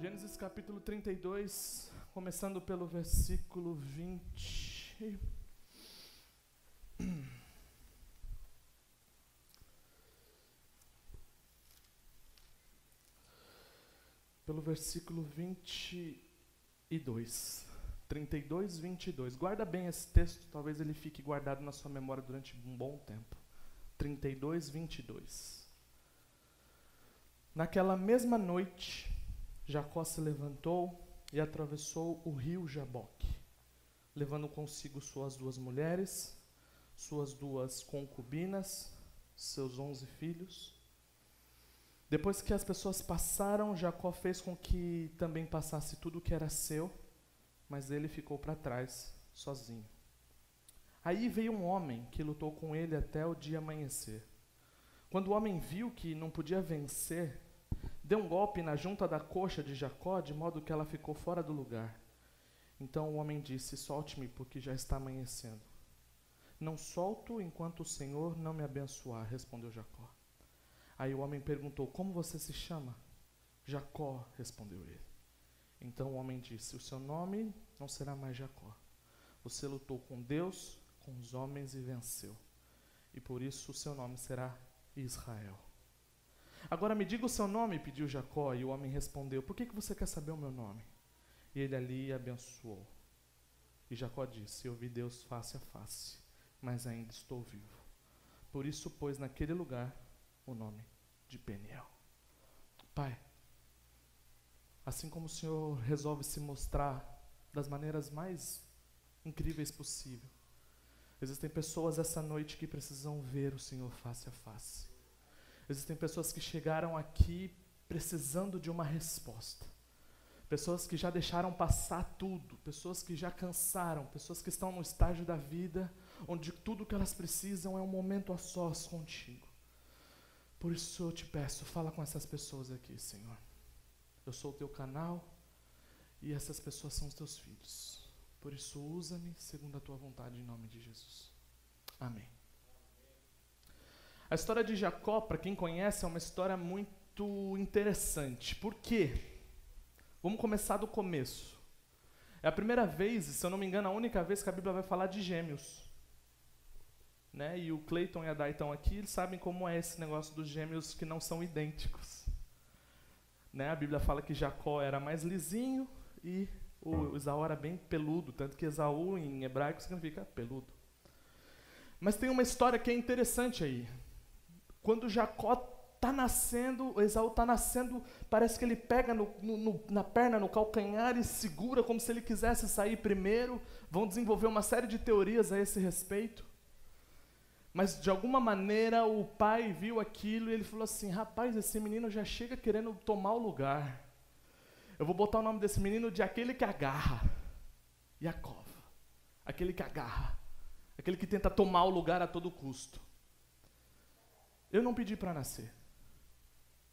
Gênesis capítulo 32, começando pelo versículo 20. Pelo versículo 22. 32, 22. Guarda bem esse texto, talvez ele fique guardado na sua memória durante um bom tempo. 32, 22. Naquela mesma noite, Jacó se levantou e atravessou o rio Jaboque, levando consigo suas duas mulheres, suas duas concubinas, seus onze filhos. Depois que as pessoas passaram, Jacó fez com que também passasse tudo o que era seu, mas ele ficou para trás, sozinho. Aí veio um homem que lutou com ele até o dia amanhecer. Quando o homem viu que não podia vencer, deu um golpe na junta da coxa de Jacó, de modo que ela ficou fora do lugar. Então o homem disse: Solte-me, porque já está amanhecendo. Não solto enquanto o Senhor não me abençoar, respondeu Jacó. Aí o homem perguntou: Como você se chama? Jacó, respondeu ele. Então o homem disse: O seu nome não será mais Jacó. Você lutou com Deus, com os homens e venceu. E por isso o seu nome será Israel. Agora me diga o seu nome, pediu Jacó, e o homem respondeu: Por que, que você quer saber o meu nome? E ele ali abençoou. E Jacó disse: Eu vi Deus face a face, mas ainda estou vivo. Por isso pôs naquele lugar o nome de Peniel. Pai, assim como o Senhor resolve se mostrar das maneiras mais incríveis possível, existem pessoas essa noite que precisam ver o Senhor face a face. Existem pessoas que chegaram aqui precisando de uma resposta. Pessoas que já deixaram passar tudo, pessoas que já cansaram, pessoas que estão no estágio da vida onde tudo que elas precisam é um momento a sós contigo. Por isso eu te peço, fala com essas pessoas aqui, Senhor. Eu sou o teu canal e essas pessoas são os teus filhos. Por isso usa-me segundo a tua vontade em nome de Jesus. Amém. A história de Jacó, para quem conhece, é uma história muito interessante. Por quê? Vamos começar do começo. É a primeira vez, se eu não me engano, a única vez que a Bíblia vai falar de gêmeos. Né? E o Clayton e a Dai estão aqui, eles sabem como é esse negócio dos gêmeos que não são idênticos. Né? A Bíblia fala que Jacó era mais lisinho e o Esaú era bem peludo, tanto que Esaú em hebraico significa peludo. Mas tem uma história que é interessante aí. Quando Jacó está nascendo, Esaú está nascendo, parece que ele pega no, no, na perna, no calcanhar e segura como se ele quisesse sair primeiro. Vão desenvolver uma série de teorias a esse respeito. Mas de alguma maneira o pai viu aquilo e ele falou assim: rapaz, esse menino já chega querendo tomar o lugar. Eu vou botar o nome desse menino de aquele que agarra. Jacob. Aquele que agarra. Aquele que tenta tomar o lugar a todo custo. Eu não pedi para nascer.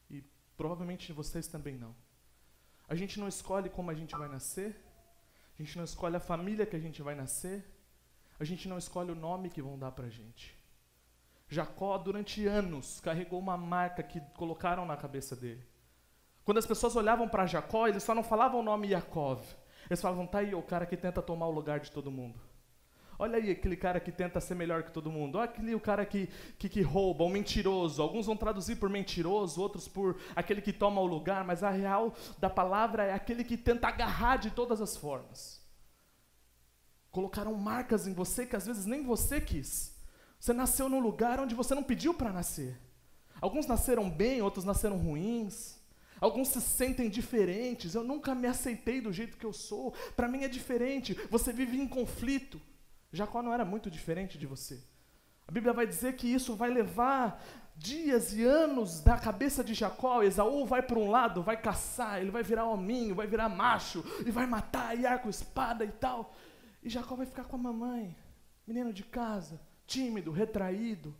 E provavelmente vocês também não. A gente não escolhe como a gente vai nascer. A gente não escolhe a família que a gente vai nascer. A gente não escolhe o nome que vão dar para a gente. Jacó, durante anos, carregou uma marca que colocaram na cabeça dele. Quando as pessoas olhavam para Jacó, eles só não falavam o nome Yaakov. Eles falavam, tá aí o cara que tenta tomar o lugar de todo mundo. Olha aí aquele cara que tenta ser melhor que todo mundo. Olha aquele o cara que, que, que rouba, o mentiroso. Alguns vão traduzir por mentiroso, outros por aquele que toma o lugar, mas a real da palavra é aquele que tenta agarrar de todas as formas. Colocaram marcas em você que às vezes nem você quis. Você nasceu num lugar onde você não pediu para nascer. Alguns nasceram bem, outros nasceram ruins. Alguns se sentem diferentes. Eu nunca me aceitei do jeito que eu sou. Para mim é diferente. Você vive em conflito. Jacó não era muito diferente de você. A Bíblia vai dizer que isso vai levar dias e anos da cabeça de Jacó. Esaú vai para um lado, vai caçar, ele vai virar hominho, vai virar macho, e vai matar, e arco, espada e tal. E Jacó vai ficar com a mamãe, menino de casa, tímido, retraído.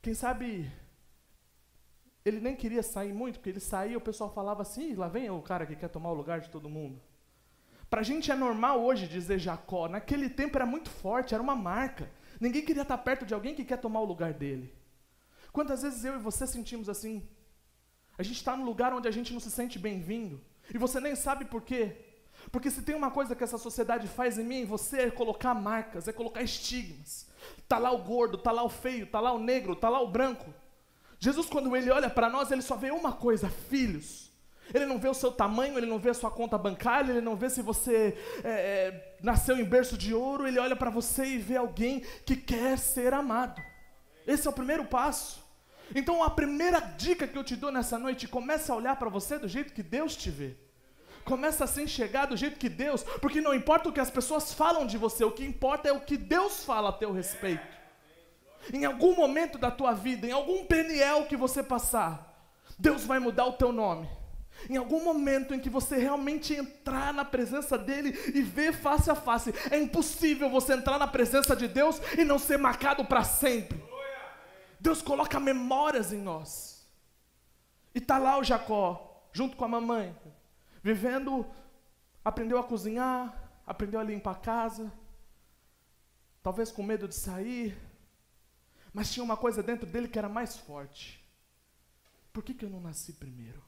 Quem sabe ele nem queria sair muito, porque ele saía, o pessoal falava assim: lá vem o cara que quer tomar o lugar de todo mundo. Para a gente é normal hoje dizer Jacó. Naquele tempo era muito forte, era uma marca. Ninguém queria estar perto de alguém que quer tomar o lugar dele. Quantas vezes eu e você sentimos assim? A gente está num lugar onde a gente não se sente bem-vindo. E você nem sabe por quê. Porque se tem uma coisa que essa sociedade faz em mim, você é colocar marcas, é colocar estigmas. Tá lá o gordo, tá lá o feio, tá lá o negro, tá lá o branco. Jesus, quando ele olha para nós, ele só vê uma coisa: filhos. Ele não vê o seu tamanho, ele não vê a sua conta bancária, ele não vê se você é, é, nasceu em berço de ouro, ele olha para você e vê alguém que quer ser amado. Esse é o primeiro passo. Então a primeira dica que eu te dou nessa noite, comece a olhar para você do jeito que Deus te vê. Começa a se enxergar do jeito que Deus, porque não importa o que as pessoas falam de você, o que importa é o que Deus fala a teu respeito. Em algum momento da tua vida, em algum peniel que você passar, Deus vai mudar o teu nome. Em algum momento em que você realmente entrar na presença dele e ver face a face, é impossível você entrar na presença de Deus e não ser marcado para sempre. Deus coloca memórias em nós. E tá lá o Jacó, junto com a mamãe, vivendo, aprendeu a cozinhar, aprendeu a limpar a casa, talvez com medo de sair, mas tinha uma coisa dentro dele que era mais forte. Por que, que eu não nasci primeiro?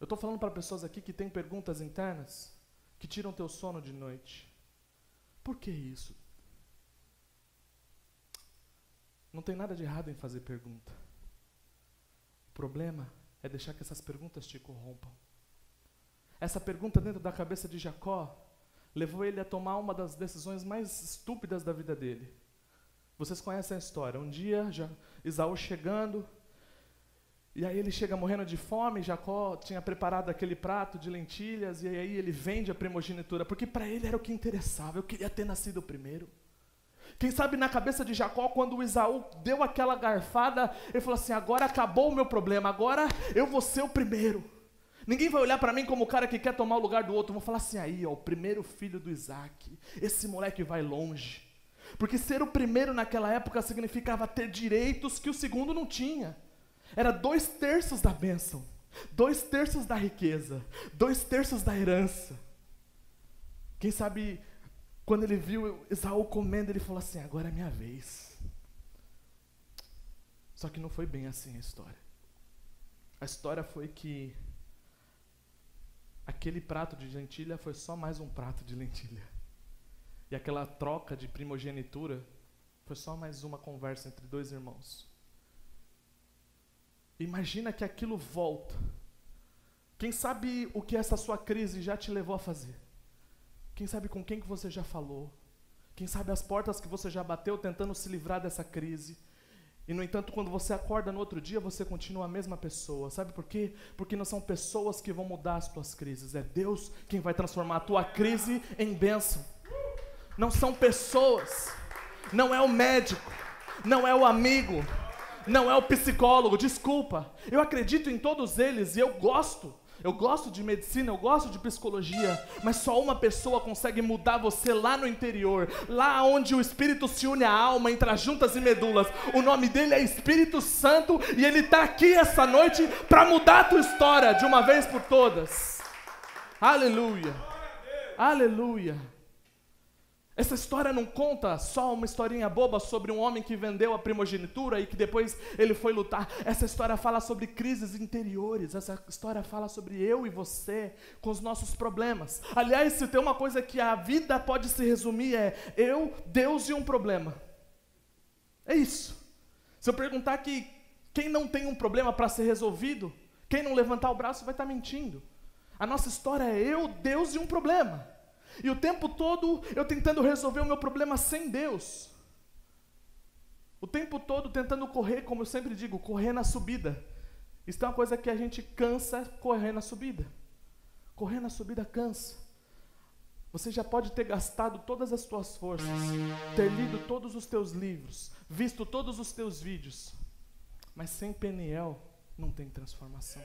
Eu estou falando para pessoas aqui que têm perguntas internas que tiram teu sono de noite. Por que isso? Não tem nada de errado em fazer pergunta. O problema é deixar que essas perguntas te corrompam. Essa pergunta dentro da cabeça de Jacó levou ele a tomar uma das decisões mais estúpidas da vida dele. Vocês conhecem a história. Um dia, Isaú chegando, e aí ele chega morrendo de fome, Jacó tinha preparado aquele prato de lentilhas, e aí ele vende a primogenitura, porque para ele era o que interessava, eu queria ter nascido primeiro. Quem sabe na cabeça de Jacó, quando o Isaú deu aquela garfada, ele falou assim: agora acabou o meu problema, agora eu vou ser o primeiro. Ninguém vai olhar para mim como o cara que quer tomar o lugar do outro. Vou falar assim: aí, ó, o primeiro filho do Isaac. Esse moleque vai longe. Porque ser o primeiro naquela época significava ter direitos que o segundo não tinha. Era dois terços da bênção, dois terços da riqueza, dois terços da herança. Quem sabe quando ele viu Esaú comendo, ele falou assim: agora é minha vez. Só que não foi bem assim a história. A história foi que aquele prato de lentilha foi só mais um prato de lentilha. E aquela troca de primogenitura foi só mais uma conversa entre dois irmãos. Imagina que aquilo volta. Quem sabe o que essa sua crise já te levou a fazer? Quem sabe com quem que você já falou? Quem sabe as portas que você já bateu tentando se livrar dessa crise? E no entanto, quando você acorda no outro dia, você continua a mesma pessoa. Sabe por quê? Porque não são pessoas que vão mudar as tuas crises, é Deus quem vai transformar a tua crise em bênção. Não são pessoas, não é o médico, não é o amigo, não é o psicólogo, desculpa. Eu acredito em todos eles e eu gosto. Eu gosto de medicina, eu gosto de psicologia, mas só uma pessoa consegue mudar você lá no interior, lá onde o espírito se une à alma, entre as juntas e medulas. O nome dele é Espírito Santo e ele está aqui essa noite para mudar a tua história de uma vez por todas. Aleluia. Aleluia. Essa história não conta só uma historinha boba sobre um homem que vendeu a primogenitura e que depois ele foi lutar. Essa história fala sobre crises interiores. Essa história fala sobre eu e você com os nossos problemas. Aliás, se tem uma coisa que a vida pode se resumir é eu, Deus e um problema. É isso. Se eu perguntar que quem não tem um problema para ser resolvido, quem não levantar o braço vai estar tá mentindo. A nossa história é eu, Deus e um problema. E o tempo todo eu tentando resolver o meu problema sem Deus. O tempo todo tentando correr, como eu sempre digo, correr na subida. Isso é uma coisa que a gente cansa correr na subida. Correr na subida cansa. Você já pode ter gastado todas as suas forças, ter lido todos os teus livros, visto todos os teus vídeos, mas sem Peniel não tem transformação.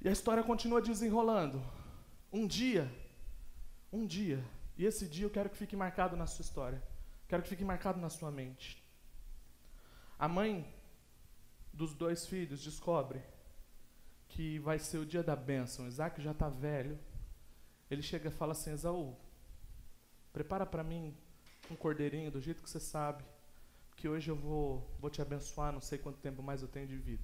E a história continua desenrolando. Um dia, um dia, e esse dia eu quero que fique marcado na sua história, quero que fique marcado na sua mente. A mãe dos dois filhos descobre que vai ser o dia da bênção. Isaac já está velho. Ele chega e fala assim: Esaú, prepara para mim um cordeirinho do jeito que você sabe, que hoje eu vou, vou te abençoar, não sei quanto tempo mais eu tenho de vida.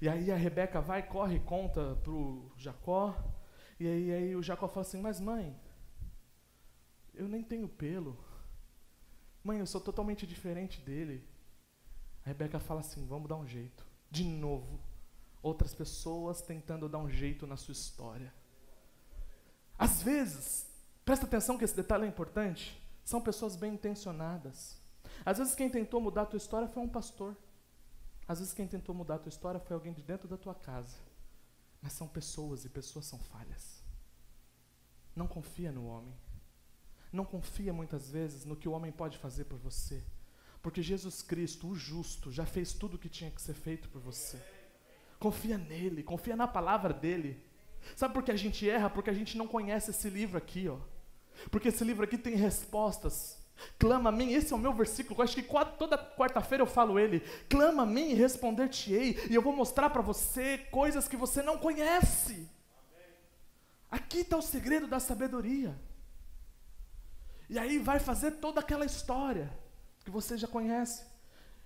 E aí a Rebeca vai, corre, conta pro Jacó. E aí, aí o Jacó fala assim: Mas mãe, eu nem tenho pelo. Mãe, eu sou totalmente diferente dele. A Rebeca fala assim: Vamos dar um jeito. De novo, outras pessoas tentando dar um jeito na sua história. Às vezes, presta atenção que esse detalhe é importante. São pessoas bem intencionadas. Às vezes quem tentou mudar a tua história foi um pastor. Às vezes quem tentou mudar a tua história foi alguém de dentro da tua casa. Mas são pessoas e pessoas são falhas. Não confia no homem. Não confia muitas vezes no que o homem pode fazer por você. Porque Jesus Cristo, o justo, já fez tudo o que tinha que ser feito por você. Confia nele, confia na palavra dele. Sabe por que a gente erra? Porque a gente não conhece esse livro aqui, ó. Porque esse livro aqui tem respostas. Clama a mim, esse é o meu versículo. Eu acho que toda quarta-feira eu falo ele. Clama a mim e responder-te-ei. E eu vou mostrar para você coisas que você não conhece. Aqui está o segredo da sabedoria. E aí vai fazer toda aquela história que você já conhece.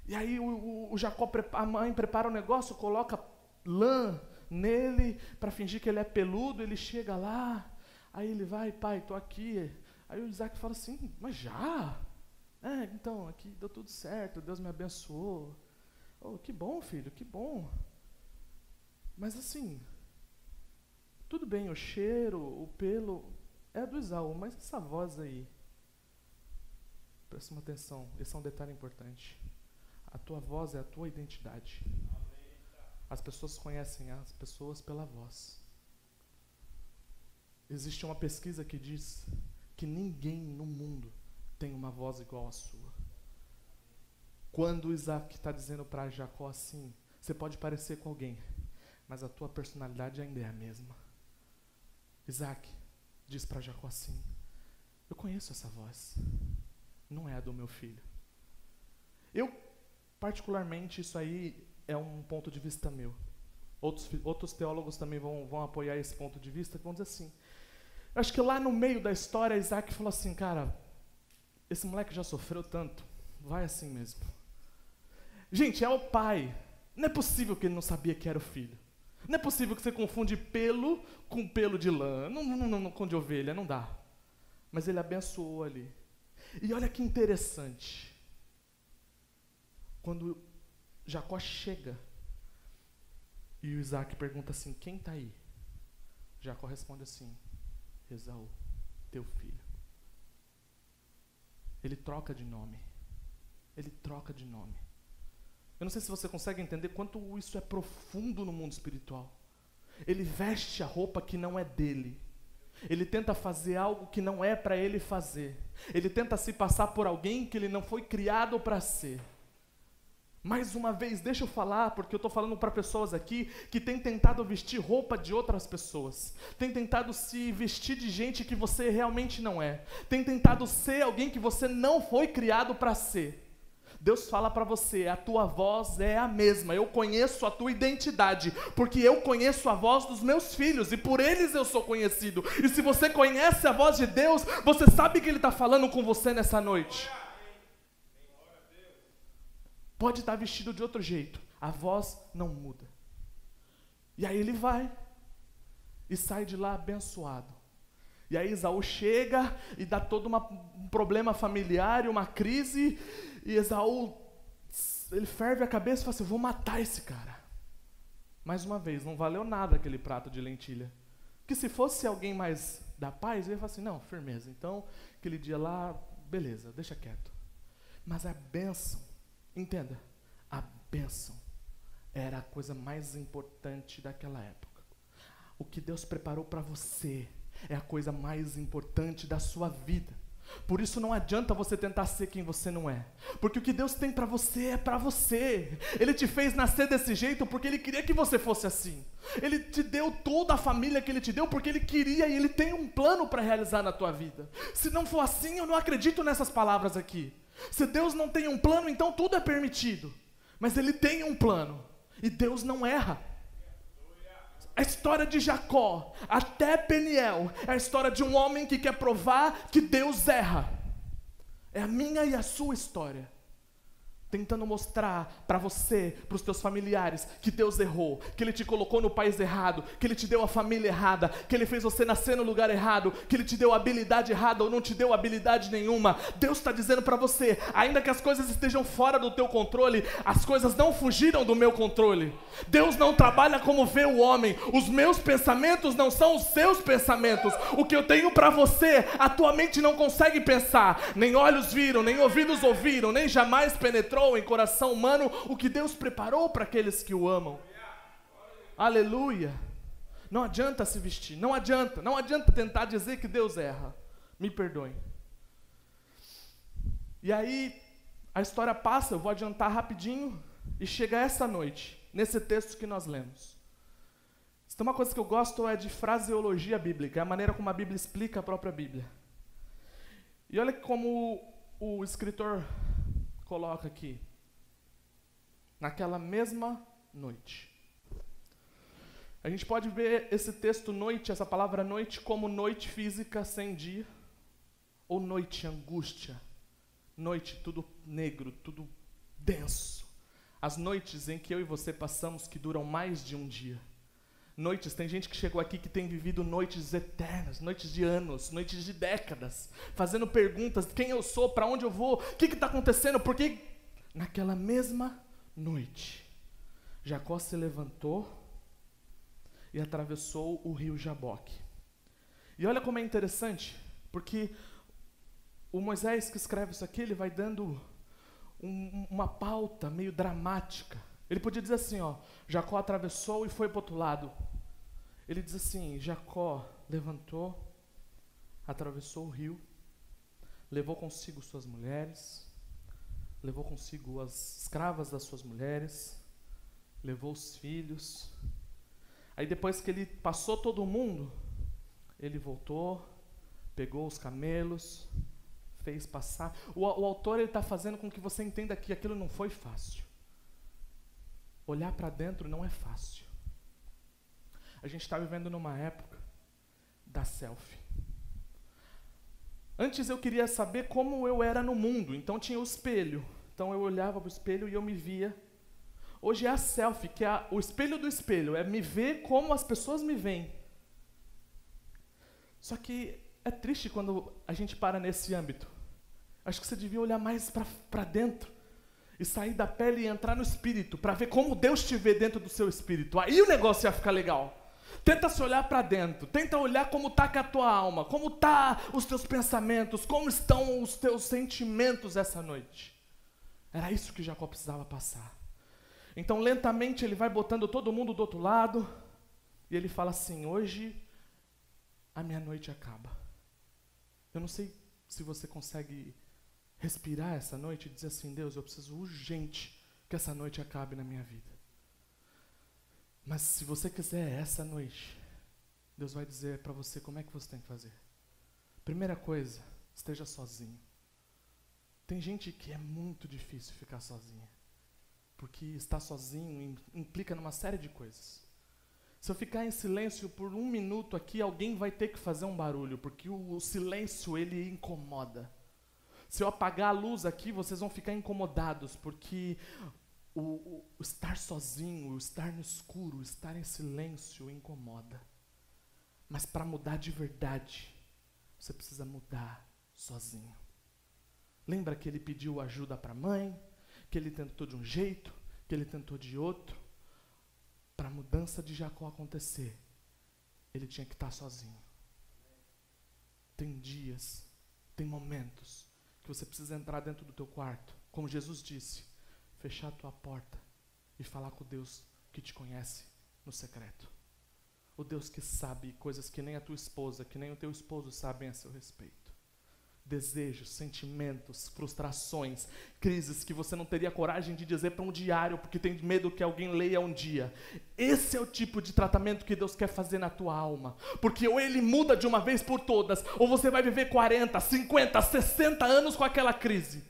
E aí o, o, o Jacó, a mãe prepara o negócio, coloca lã nele para fingir que ele é peludo. Ele chega lá, Aí ele vai, pai, estou aqui. Aí o Isaac fala assim, mas já? É, então, aqui deu tudo certo, Deus me abençoou. Oh, que bom, filho, que bom. Mas assim, tudo bem, o cheiro, o pelo é do Isaú, mas essa voz aí. Presta uma atenção, esse é um detalhe importante. A tua voz é a tua identidade. As pessoas conhecem as pessoas pela voz. Existe uma pesquisa que diz que ninguém no mundo tem uma voz igual à sua. Quando Isaac está dizendo para Jacó assim, você pode parecer com alguém, mas a tua personalidade ainda é a mesma. Isaac diz para Jacó assim: Eu conheço essa voz, não é a do meu filho. Eu, particularmente, isso aí é um ponto de vista meu. Outros, outros teólogos também vão, vão apoiar esse ponto de vista, que vão dizer assim: acho que lá no meio da história, Isaac falou assim, cara, esse moleque já sofreu tanto, vai assim mesmo. Gente, é o pai. Não é possível que ele não sabia que era o filho. Não é possível que você confunde pelo com pelo de lã, não, não, não, com de ovelha, não dá. Mas ele abençoou ali. E olha que interessante. Quando Jacó chega e o Isaac pergunta assim: Quem está aí? Jacó responde assim: Esaú, teu filho. Ele troca de nome. Ele troca de nome. Eu não sei se você consegue entender quanto isso é profundo no mundo espiritual. Ele veste a roupa que não é dele. Ele tenta fazer algo que não é para ele fazer. Ele tenta se passar por alguém que ele não foi criado para ser. Mais uma vez, deixa eu falar, porque eu estou falando para pessoas aqui que têm tentado vestir roupa de outras pessoas, têm tentado se vestir de gente que você realmente não é, têm tentado ser alguém que você não foi criado para ser. Deus fala para você, a tua voz é a mesma, eu conheço a tua identidade, porque eu conheço a voz dos meus filhos e por eles eu sou conhecido. E se você conhece a voz de Deus, você sabe que Ele está falando com você nessa noite. Pode estar vestido de outro jeito, a voz não muda. E aí ele vai e sai de lá abençoado. E aí Esaú chega e dá todo uma, um problema familiar e uma crise, e Esaú ele ferve a cabeça e fala assim: vou matar esse cara. Mais uma vez, não valeu nada aquele prato de lentilha. Que se fosse alguém mais da paz, ele ia falar assim: não, firmeza. Então, aquele dia lá, beleza, deixa quieto. Mas a bênção Entenda, a bênção era a coisa mais importante daquela época. O que Deus preparou para você é a coisa mais importante da sua vida. Por isso não adianta você tentar ser quem você não é, porque o que Deus tem para você é para você. Ele te fez nascer desse jeito porque ele queria que você fosse assim. Ele te deu toda a família que ele te deu porque ele queria e ele tem um plano para realizar na tua vida. Se não for assim, eu não acredito nessas palavras aqui. Se Deus não tem um plano, então tudo é permitido. Mas Ele tem um plano. E Deus não erra. A história de Jacó, até Peniel, é a história de um homem que quer provar que Deus erra. É a minha e a sua história. Tentando mostrar para você, para os teus familiares, que Deus errou, que Ele te colocou no país errado, que Ele te deu a família errada, que Ele fez você nascer no lugar errado, que Ele te deu habilidade errada ou não te deu habilidade nenhuma. Deus está dizendo para você, ainda que as coisas estejam fora do teu controle, as coisas não fugiram do meu controle. Deus não trabalha como vê o homem. Os meus pensamentos não são os seus pensamentos. O que eu tenho para você, a tua mente não consegue pensar. Nem olhos viram, nem ouvidos ouviram, nem jamais penetrou em coração humano o que Deus preparou para aqueles que o amam. Aleluia. Não adianta se vestir, não adianta, não adianta tentar dizer que Deus erra. Me perdoe. E aí, a história passa, eu vou adiantar rapidinho, e chega essa noite, nesse texto que nós lemos. Tem uma coisa que eu gosto é de fraseologia bíblica, é a maneira como a Bíblia explica a própria Bíblia. E olha como o escritor coloca aqui. Naquela mesma noite. A gente pode ver esse texto noite, essa palavra noite, como noite física sem dia, ou noite angústia, noite tudo negro, tudo denso. As noites em que eu e você passamos que duram mais de um dia. Noites, tem gente que chegou aqui que tem vivido noites eternas, noites de anos, noites de décadas, fazendo perguntas: quem eu sou, para onde eu vou, o que está acontecendo, porque naquela mesma noite, Jacó se levantou e atravessou o rio Jaboque. E olha como é interessante, porque o Moisés que escreve isso aqui, ele vai dando um, uma pauta meio dramática. Ele podia dizer assim, ó, Jacó atravessou e foi para o outro lado. Ele diz assim: Jacó levantou, atravessou o rio, levou consigo suas mulheres, levou consigo as escravas das suas mulheres, levou os filhos. Aí depois que ele passou todo mundo, ele voltou, pegou os camelos, fez passar. O, o autor está fazendo com que você entenda que aquilo não foi fácil. Olhar para dentro não é fácil. A gente está vivendo numa época da selfie. Antes eu queria saber como eu era no mundo, então tinha o espelho. Então eu olhava para o espelho e eu me via. Hoje é a selfie, que é o espelho do espelho, é me ver como as pessoas me veem. Só que é triste quando a gente para nesse âmbito. Acho que você devia olhar mais para dentro e sair da pele e entrar no espírito, para ver como Deus te vê dentro do seu espírito. Aí o negócio ia ficar legal. Tenta se olhar para dentro, tenta olhar como está com a tua alma, como tá os teus pensamentos, como estão os teus sentimentos essa noite. Era isso que Jacó precisava passar. Então, lentamente, ele vai botando todo mundo do outro lado, e ele fala assim: Hoje a minha noite acaba. Eu não sei se você consegue respirar essa noite e dizer assim: Deus, eu preciso urgente que essa noite acabe na minha vida. Mas se você quiser essa noite, Deus vai dizer para você como é que você tem que fazer. Primeira coisa, esteja sozinho. Tem gente que é muito difícil ficar sozinha. Porque estar sozinho implica numa série de coisas. Se eu ficar em silêncio por um minuto aqui, alguém vai ter que fazer um barulho, porque o, o silêncio ele incomoda. Se eu apagar a luz aqui, vocês vão ficar incomodados, porque o, o, o estar sozinho, o estar no escuro, o estar em silêncio incomoda. Mas para mudar de verdade, você precisa mudar sozinho. Lembra que ele pediu ajuda para a mãe, que ele tentou de um jeito, que ele tentou de outro. Para a mudança de Jacó acontecer, ele tinha que estar sozinho. Tem dias, tem momentos que você precisa entrar dentro do teu quarto, como Jesus disse, fechar a tua porta e falar com Deus que te conhece no secreto. O Deus que sabe coisas que nem a tua esposa, que nem o teu esposo sabem a seu respeito desejos, sentimentos, frustrações, crises que você não teria coragem de dizer para um diário porque tem medo que alguém leia um dia. Esse é o tipo de tratamento que Deus quer fazer na tua alma. Porque ou ele muda de uma vez por todas, ou você vai viver 40, 50, 60 anos com aquela crise.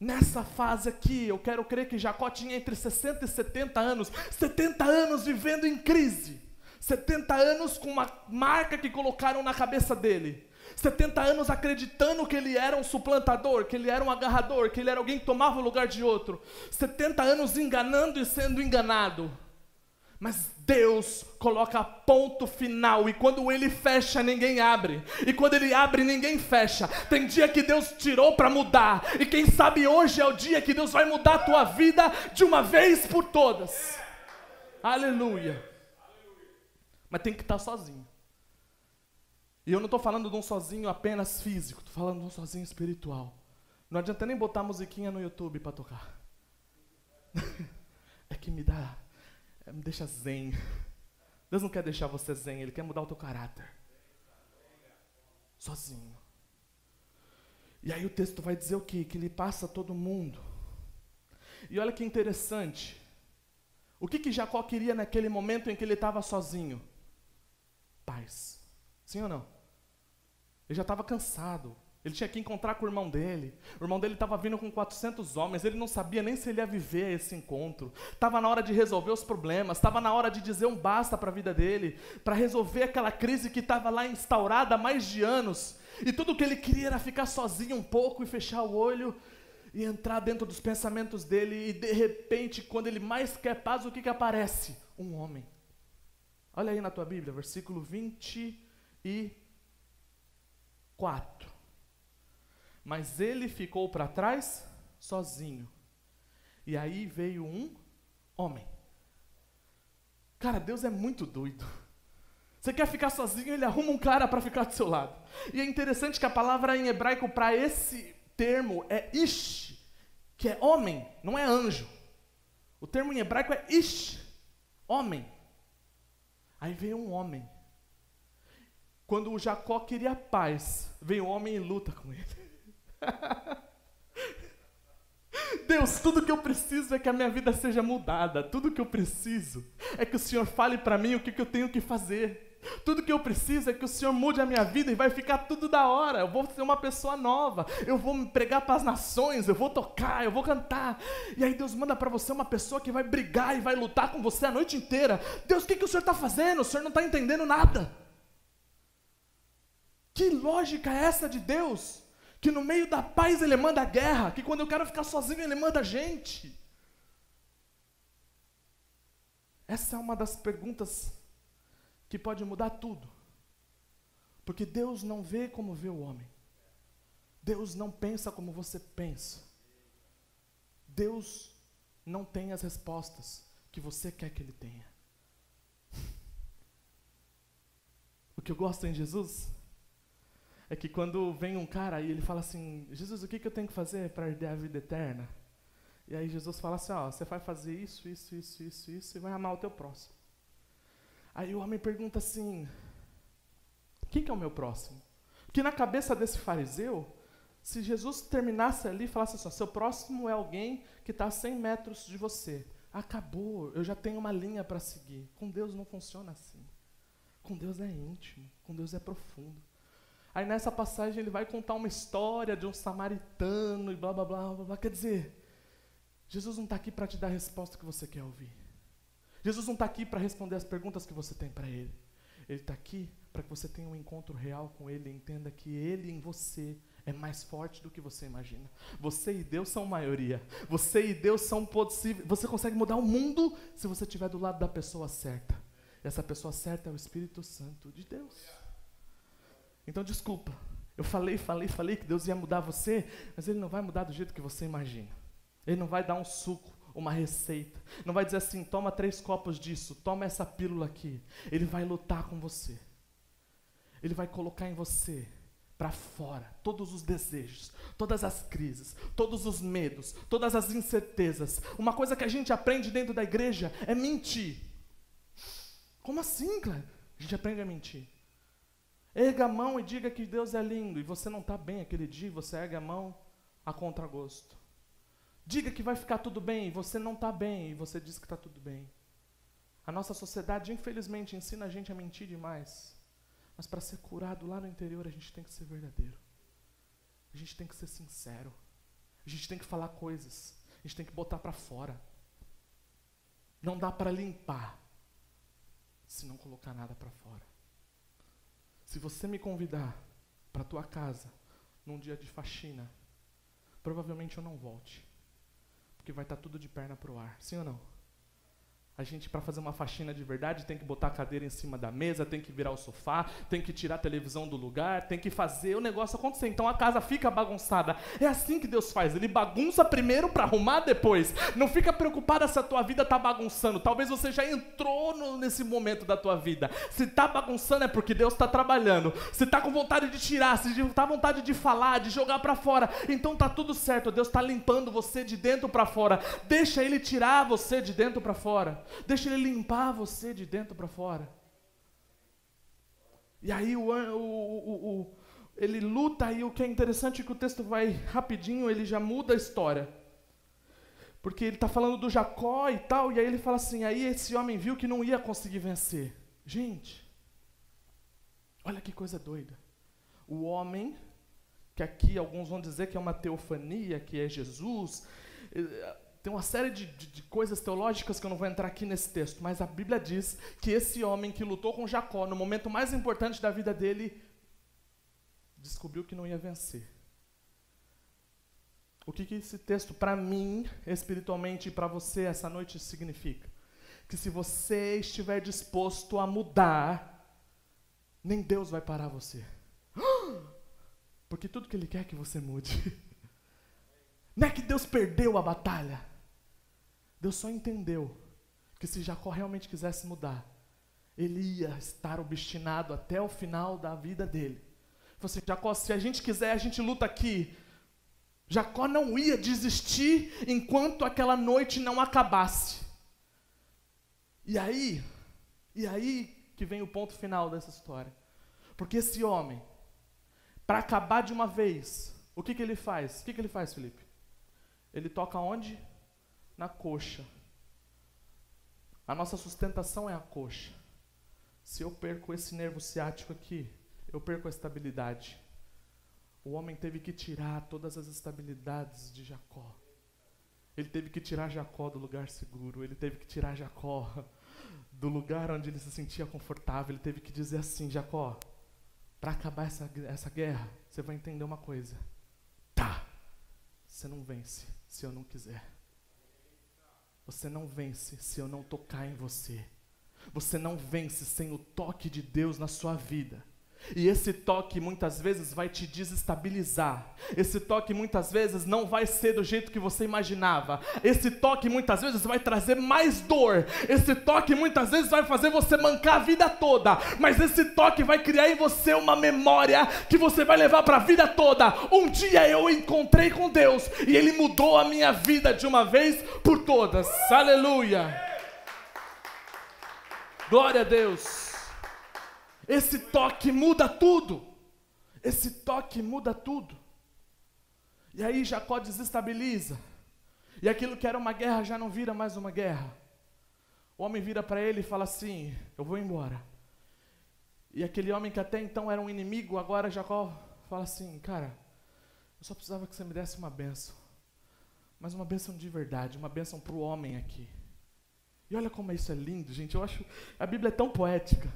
Nessa fase aqui, eu quero crer que Jacó tinha entre 60 e 70 anos, 70 anos vivendo em crise. 70 anos com uma marca que colocaram na cabeça dele. 70 anos acreditando que ele era um suplantador, que ele era um agarrador, que ele era alguém que tomava o lugar de outro. 70 anos enganando e sendo enganado. Mas Deus coloca ponto final e quando ele fecha, ninguém abre. E quando ele abre, ninguém fecha. Tem dia que Deus tirou para mudar. E quem sabe hoje é o dia que Deus vai mudar a tua vida de uma vez por todas. Aleluia. Mas tem que estar sozinho. E eu não estou falando de um sozinho apenas físico, estou falando de um sozinho espiritual. Não adianta nem botar musiquinha no YouTube para tocar. é que me dá, é, me deixa zen. Deus não quer deixar você zen, Ele quer mudar o teu caráter. Sozinho. E aí o texto vai dizer o quê? Que ele passa todo mundo. E olha que interessante. O que, que Jacó queria naquele momento em que ele estava sozinho? Paz. Sim ou não? Ele já estava cansado. Ele tinha que encontrar com o irmão dele. O irmão dele estava vindo com 400 homens. Ele não sabia nem se ele ia viver esse encontro. Estava na hora de resolver os problemas. Estava na hora de dizer um basta para a vida dele. Para resolver aquela crise que estava lá instaurada há mais de anos. E tudo o que ele queria era ficar sozinho um pouco e fechar o olho e entrar dentro dos pensamentos dele. E de repente, quando ele mais quer paz, o que, que aparece? Um homem. Olha aí na tua Bíblia, versículo 20 e 4. Mas ele ficou para trás sozinho. E aí veio um homem. Cara, Deus é muito doido. Você quer ficar sozinho, ele arruma um cara para ficar do seu lado. E é interessante que a palavra em hebraico para esse termo é ish, que é homem, não é anjo. O termo em hebraico é ish, homem. Aí veio um homem. Quando o Jacó queria paz, vem o homem e luta com ele. Deus, tudo que eu preciso é que a minha vida seja mudada. Tudo que eu preciso é que o Senhor fale para mim o que, que eu tenho que fazer. Tudo que eu preciso é que o Senhor mude a minha vida e vai ficar tudo da hora. Eu vou ser uma pessoa nova. Eu vou me pregar para as nações. Eu vou tocar. Eu vou cantar. E aí Deus manda para você uma pessoa que vai brigar e vai lutar com você a noite inteira. Deus, o que, que o Senhor está fazendo? O Senhor não está entendendo nada. Que lógica é essa de Deus? Que no meio da paz ele manda guerra, que quando eu quero ficar sozinho ele manda gente. Essa é uma das perguntas que pode mudar tudo. Porque Deus não vê como vê o homem. Deus não pensa como você pensa. Deus não tem as respostas que você quer que ele tenha. O que eu gosto em Jesus é que quando vem um cara e ele fala assim: Jesus, o que, que eu tenho que fazer para herder a vida eterna? E aí Jesus fala assim: Ó, você vai fazer isso, isso, isso, isso, isso e vai amar o teu próximo. Aí o homem pergunta assim: Quem que é o meu próximo? Porque na cabeça desse fariseu, se Jesus terminasse ali e falasse assim: Seu próximo é alguém que está a 100 metros de você. Acabou, eu já tenho uma linha para seguir. Com Deus não funciona assim. Com Deus é íntimo, com Deus é profundo. Aí nessa passagem ele vai contar uma história de um samaritano e blá blá blá blá. blá. Quer dizer, Jesus não está aqui para te dar a resposta que você quer ouvir. Jesus não está aqui para responder as perguntas que você tem para Ele. Ele está aqui para que você tenha um encontro real com Ele e entenda que Ele em você é mais forte do que você imagina. Você e Deus são maioria. Você e Deus são possíveis. Você consegue mudar o mundo se você estiver do lado da pessoa certa. E essa pessoa certa é o Espírito Santo de Deus. Então, desculpa. Eu falei, falei, falei que Deus ia mudar você, mas Ele não vai mudar do jeito que você imagina. Ele não vai dar um suco, uma receita. Não vai dizer assim: toma três copos disso, toma essa pílula aqui. Ele vai lutar com você. Ele vai colocar em você para fora todos os desejos, todas as crises, todos os medos, todas as incertezas. Uma coisa que a gente aprende dentro da igreja é mentir. Como assim, Cléber? A gente aprende a mentir. Erga a mão e diga que Deus é lindo. E você não está bem aquele dia, você erga a mão a contragosto. Diga que vai ficar tudo bem e você não está bem e você diz que está tudo bem. A nossa sociedade, infelizmente, ensina a gente a mentir demais. Mas para ser curado lá no interior, a gente tem que ser verdadeiro. A gente tem que ser sincero. A gente tem que falar coisas. A gente tem que botar para fora. Não dá para limpar se não colocar nada para fora. Se você me convidar para tua casa num dia de faxina, provavelmente eu não volte. Porque vai estar tá tudo de perna pro ar. Sim ou não? A gente, para fazer uma faxina de verdade, tem que botar a cadeira em cima da mesa, tem que virar o sofá, tem que tirar a televisão do lugar, tem que fazer o negócio acontecer. Então a casa fica bagunçada. É assim que Deus faz. Ele bagunça primeiro para arrumar depois. Não fica preocupada se a tua vida está bagunçando. Talvez você já entrou no, nesse momento da tua vida. Se está bagunçando é porque Deus está trabalhando. Se está com vontade de tirar, se com vontade de falar, de jogar para fora, então tá tudo certo. Deus está limpando você de dentro para fora. Deixa Ele tirar você de dentro para fora. Deixa ele limpar você de dentro para fora. E aí o, o, o, ele luta e o que é interessante é que o texto vai rapidinho, ele já muda a história. Porque ele está falando do Jacó e tal, e aí ele fala assim, aí esse homem viu que não ia conseguir vencer. Gente, olha que coisa doida. O homem, que aqui alguns vão dizer que é uma teofania, que é Jesus, eh, tem uma série de, de, de, coisas teológicas que eu não vou entrar aqui nesse texto, mas a Bíblia diz que esse homem que lutou com Jacó, no momento mais importante da vida dele, descobriu que não ia vencer. O que, que esse texto, para mim, espiritualmente, e para você essa noite significa? Que se você estiver disposto a mudar, nem Deus vai parar você. Porque tudo que Ele quer é que você mude. Não é que Deus perdeu a batalha. Deus só entendeu que se Jacó realmente quisesse mudar, ele ia estar obstinado até o final da vida dele. Você, assim, Jacó, se a gente quiser, a gente luta aqui. Jacó não ia desistir enquanto aquela noite não acabasse. E aí, e aí que vem o ponto final dessa história. Porque esse homem, para acabar de uma vez, o que, que ele faz? O que, que ele faz, Felipe? Ele toca onde? na coxa. A nossa sustentação é a coxa. Se eu perco esse nervo ciático aqui, eu perco a estabilidade. O homem teve que tirar todas as estabilidades de Jacó. Ele teve que tirar Jacó do lugar seguro. Ele teve que tirar Jacó do lugar onde ele se sentia confortável. Ele teve que dizer assim: Jacó, para acabar essa, essa guerra, você vai entender uma coisa. Tá, você não vence se eu não quiser. Você não vence se eu não tocar em você. Você não vence sem o toque de Deus na sua vida. E esse toque muitas vezes vai te desestabilizar. Esse toque muitas vezes não vai ser do jeito que você imaginava. Esse toque muitas vezes vai trazer mais dor. Esse toque muitas vezes vai fazer você mancar a vida toda. Mas esse toque vai criar em você uma memória que você vai levar para a vida toda. Um dia eu encontrei com Deus e Ele mudou a minha vida de uma vez por todas. Aleluia. Glória a Deus. Esse toque muda tudo. Esse toque muda tudo. E aí Jacó desestabiliza. E aquilo que era uma guerra já não vira mais uma guerra. O homem vira para ele e fala assim: Eu vou embora. E aquele homem que até então era um inimigo, agora Jacó fala assim: Cara, eu só precisava que você me desse uma benção. Mas uma benção de verdade, uma benção para o homem aqui. E olha como isso é lindo, gente. Eu acho. A Bíblia é tão poética.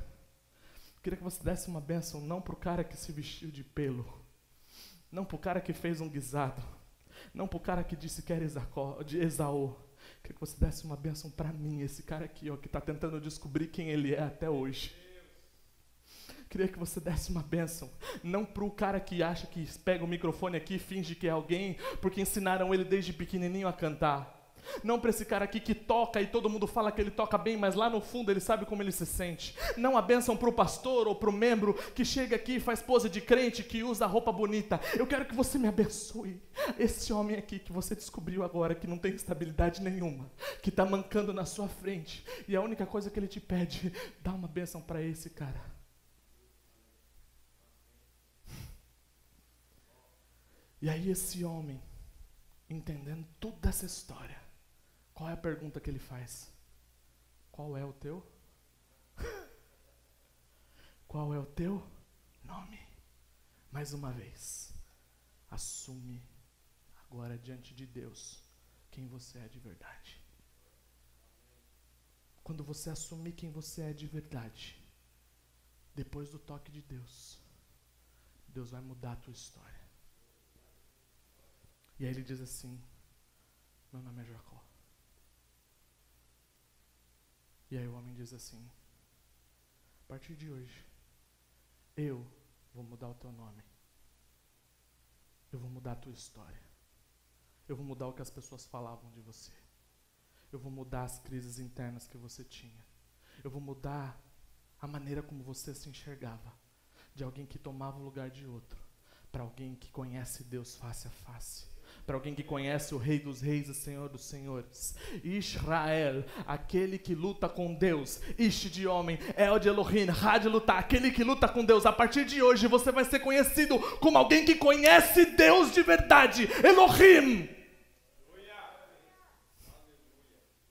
Queria que você desse uma bênção não para o cara que se vestiu de pelo, não para o cara que fez um guisado, não para o cara que disse que era. De Esaú. Queria que você desse uma bênção para mim, esse cara aqui, ó, que está tentando descobrir quem ele é até hoje. Queria que você desse uma bênção, não para o cara que acha que pega o microfone aqui e finge que é alguém, porque ensinaram ele desde pequenininho a cantar. Não para esse cara aqui que toca e todo mundo fala que ele toca bem, mas lá no fundo ele sabe como ele se sente. Não a bênção para o pastor ou para o membro que chega aqui e faz pose de crente, que usa roupa bonita. Eu quero que você me abençoe. Esse homem aqui que você descobriu agora que não tem estabilidade nenhuma, que está mancando na sua frente, e a única coisa que ele te pede, dá uma bênção para esse cara. E aí esse homem, entendendo toda essa história, qual é a pergunta que ele faz? Qual é o teu? Qual é o teu nome? Mais uma vez, assume agora diante de Deus quem você é de verdade. Quando você assumir quem você é de verdade, depois do toque de Deus, Deus vai mudar a tua história. E aí ele diz assim: Meu nome é Jacó. E aí o homem diz assim: A partir de hoje, eu vou mudar o teu nome. Eu vou mudar a tua história. Eu vou mudar o que as pessoas falavam de você. Eu vou mudar as crises internas que você tinha. Eu vou mudar a maneira como você se enxergava. De alguém que tomava o lugar de outro, para alguém que conhece Deus face a face para alguém que conhece o Rei dos Reis e Senhor dos Senhores. Israel, aquele que luta com Deus. Ish de homem, El de Elohim, Ra de lutar, aquele que luta com Deus. A partir de hoje você vai ser conhecido como alguém que conhece Deus de verdade. Elohim.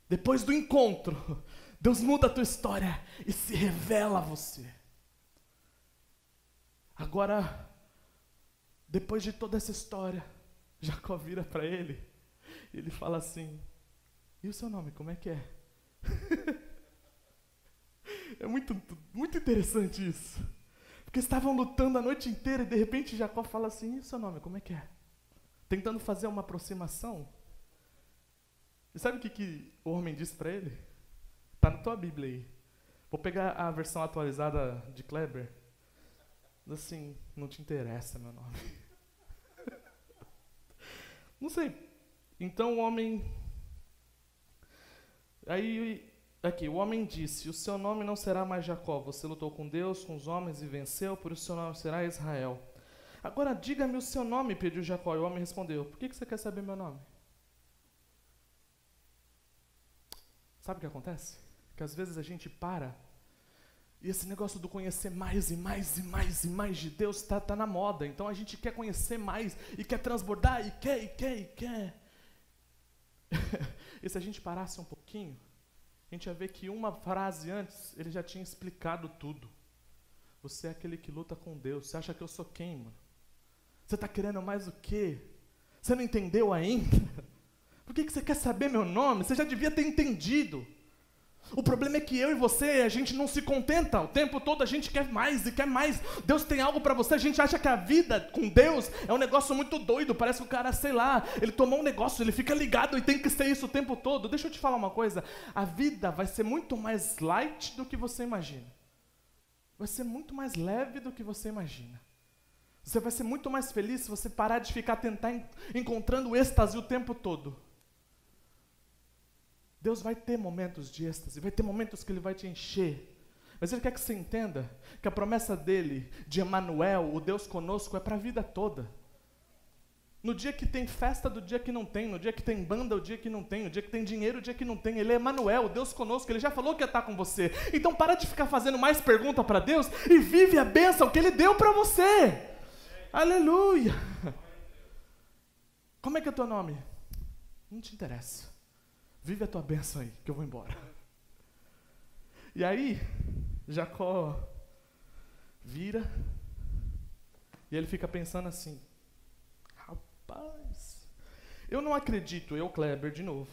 Depois do encontro, Deus muda a tua história e se revela a você. Agora, depois de toda essa história, Jacó vira para ele e ele fala assim: E o seu nome, como é que é? é muito, muito interessante isso. Porque estavam lutando a noite inteira e de repente Jacó fala assim: E o seu nome, como é que é? Tentando fazer uma aproximação. E sabe o que, que o homem disse para ele? Está na tua Bíblia aí. Vou pegar a versão atualizada de Kleber. Assim, não te interessa meu nome. Não sei. Então o homem. Aí, aqui, o homem disse: O seu nome não será mais Jacó. Você lutou com Deus, com os homens e venceu, por isso seu nome será Israel. Agora diga-me o seu nome, pediu Jacó. E o homem respondeu: Por que você quer saber meu nome? Sabe o que acontece? Que às vezes a gente para e esse negócio do conhecer mais e mais e mais e mais de Deus está tá na moda. Então a gente quer conhecer mais e quer transbordar e quer e quer e quer. e se a gente parasse um pouquinho, a gente ia ver que uma frase antes ele já tinha explicado tudo. Você é aquele que luta com Deus. Você acha que eu sou quem, mano? Você está querendo mais o quê? Você não entendeu ainda? Por que, que você quer saber meu nome? Você já devia ter entendido. O problema é que eu e você, a gente não se contenta. O tempo todo a gente quer mais e quer mais. Deus tem algo para você. A gente acha que a vida com Deus é um negócio muito doido. Parece que o cara, sei lá, ele tomou um negócio, ele fica ligado e tem que ser isso o tempo todo. Deixa eu te falar uma coisa. A vida vai ser muito mais light do que você imagina. Vai ser muito mais leve do que você imagina. Você vai ser muito mais feliz se você parar de ficar tentar encontrando êxtase o tempo todo. Deus vai ter momentos de êxtase, vai ter momentos que Ele vai te encher. Mas Ele quer que você entenda que a promessa dele, de Emmanuel, o Deus conosco, é para a vida toda. No dia que tem festa, do dia que não tem, no dia que tem banda, o dia que não tem, no dia que tem dinheiro, o dia que não tem. Ele é Emmanuel, o Deus conosco, ele já falou que ia estar com você. Então para de ficar fazendo mais pergunta para Deus e vive a bênção que ele deu para você. Aleluia. Como é que é o teu nome? Não te interessa. Vive a tua bênção aí, que eu vou embora. E aí, Jacó vira e ele fica pensando assim: rapaz, eu não acredito, eu, Kleber, de novo,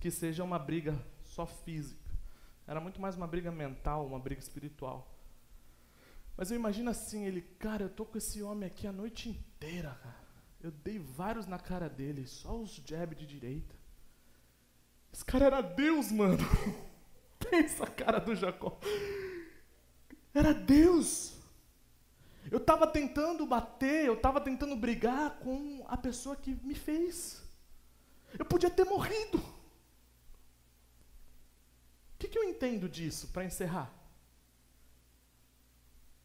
que seja uma briga só física. Era muito mais uma briga mental, uma briga espiritual. Mas eu imagino assim, ele, cara, eu tô com esse homem aqui a noite inteira, cara. Eu dei vários na cara dele, só os jab de direita. Esse cara era Deus, mano. Pensa a cara do Jacó. Era Deus. Eu estava tentando bater, eu estava tentando brigar com a pessoa que me fez. Eu podia ter morrido. O que, que eu entendo disso, para encerrar?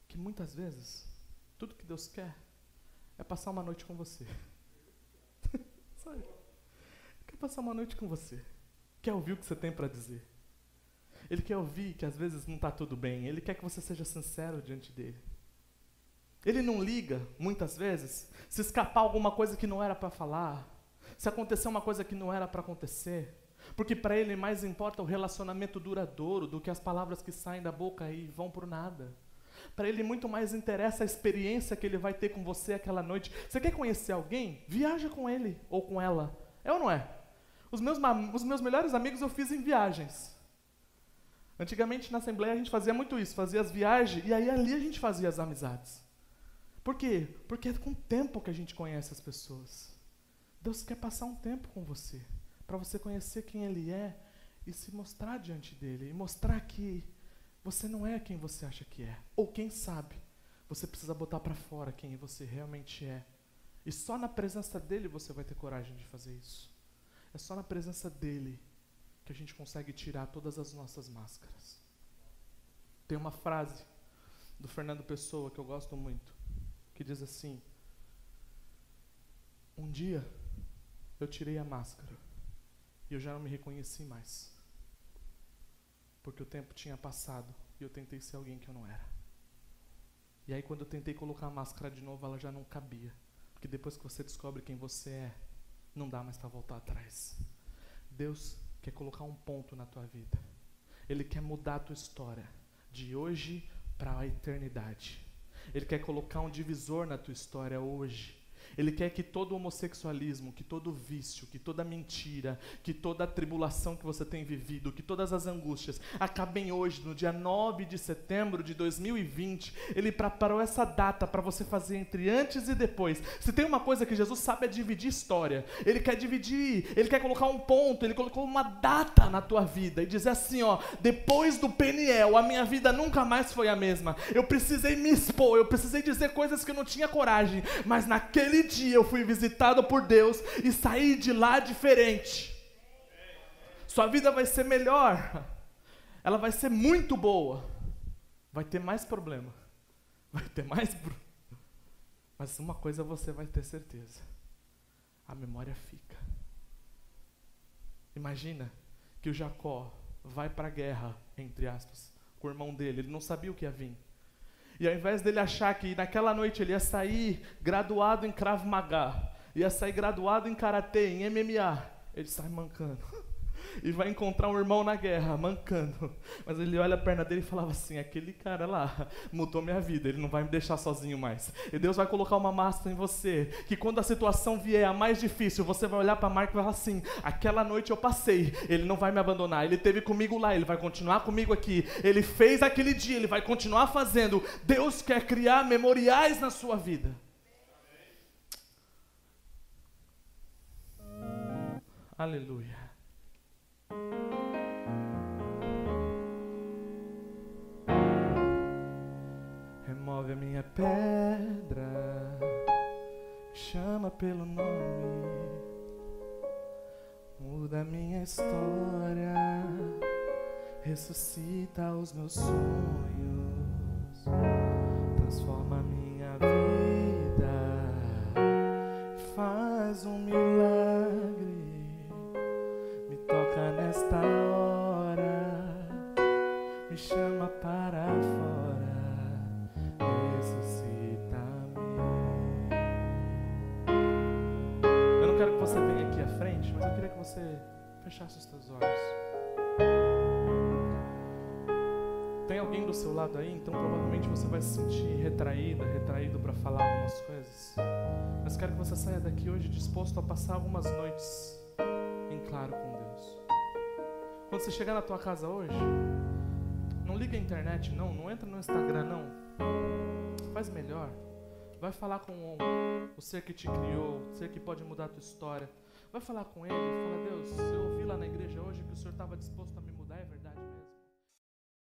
Que muitas vezes, tudo que Deus quer é passar uma noite com você. Sabe? Quer passar uma noite com você quer ouvir o que você tem para dizer. Ele quer ouvir que às vezes não está tudo bem. Ele quer que você seja sincero diante dele. Ele não liga, muitas vezes, se escapar alguma coisa que não era para falar, se acontecer uma coisa que não era para acontecer. Porque para ele mais importa o relacionamento duradouro do que as palavras que saem da boca e vão por nada. Para ele muito mais interessa a experiência que ele vai ter com você aquela noite. Você quer conhecer alguém? Viaja com ele ou com ela. É ou não é? Os meus, os meus melhores amigos eu fiz em viagens. Antigamente na Assembleia a gente fazia muito isso, fazia as viagens e aí ali a gente fazia as amizades. Por quê? Porque é com o tempo que a gente conhece as pessoas. Deus quer passar um tempo com você, para você conhecer quem Ele é e se mostrar diante dele, e mostrar que você não é quem você acha que é. Ou quem sabe, você precisa botar para fora quem você realmente é. E só na presença dele você vai ter coragem de fazer isso. É só na presença dele que a gente consegue tirar todas as nossas máscaras. Tem uma frase do Fernando Pessoa que eu gosto muito, que diz assim: Um dia eu tirei a máscara e eu já não me reconheci mais. Porque o tempo tinha passado e eu tentei ser alguém que eu não era. E aí, quando eu tentei colocar a máscara de novo, ela já não cabia. Porque depois que você descobre quem você é, não dá mais para voltar atrás. Deus quer colocar um ponto na tua vida. Ele quer mudar a tua história de hoje para a eternidade. Ele quer colocar um divisor na tua história hoje. Ele quer que todo homossexualismo, que todo vício, que toda mentira, que toda a tribulação que você tem vivido, que todas as angústias acabem hoje, no dia 9 de setembro de 2020. Ele preparou essa data para você fazer entre antes e depois. Se tem uma coisa que Jesus sabe é dividir história. Ele quer dividir, ele quer colocar um ponto, ele colocou uma data na tua vida e dizer assim, ó, depois do Peniel, a minha vida nunca mais foi a mesma. Eu precisei me expor, eu precisei dizer coisas que eu não tinha coragem, mas naquele dia eu fui visitado por Deus e saí de lá diferente. Sua vida vai ser melhor. Ela vai ser muito boa. Vai ter mais problema. Vai ter mais. Mas uma coisa você vai ter certeza: a memória fica. Imagina que o Jacó vai para a guerra, entre aspas, com o irmão dele. Ele não sabia o que ia vir. E ao invés dele achar que naquela noite ele ia sair graduado em Krav Maga, ia sair graduado em Karatê, em MMA, ele sai mancando. E vai encontrar um irmão na guerra, mancando. Mas ele olha a perna dele e falava assim: aquele cara lá mudou minha vida, ele não vai me deixar sozinho mais. E Deus vai colocar uma massa em você, que quando a situação vier a mais difícil, você vai olhar para Marco e falar assim: aquela noite eu passei, ele não vai me abandonar, ele teve comigo lá, ele vai continuar comigo aqui. Ele fez aquele dia, ele vai continuar fazendo. Deus quer criar memoriais na sua vida. Aleluia. Remove a minha pedra, chama pelo nome, muda a minha história, ressuscita os meus sonhos, transforma minha vida, faz um milagre chama para fora, ressuscita-me. Eu não quero que você venha aqui à frente, mas eu queria que você fechasse os seus olhos. Tem alguém do seu lado aí, então provavelmente você vai se sentir retraída, retraído para falar algumas coisas. Mas quero que você saia daqui hoje disposto a passar algumas noites em claro com Deus. Quando você chegar na tua casa hoje, não liga a internet não, não entra no Instagram não. Faz melhor. Vai falar com o ser que te criou, o ser que pode mudar a tua história. Vai falar com ele, fala, Deus, eu ouvi lá na igreja hoje que o Senhor estava disposto a me mudar, é verdade?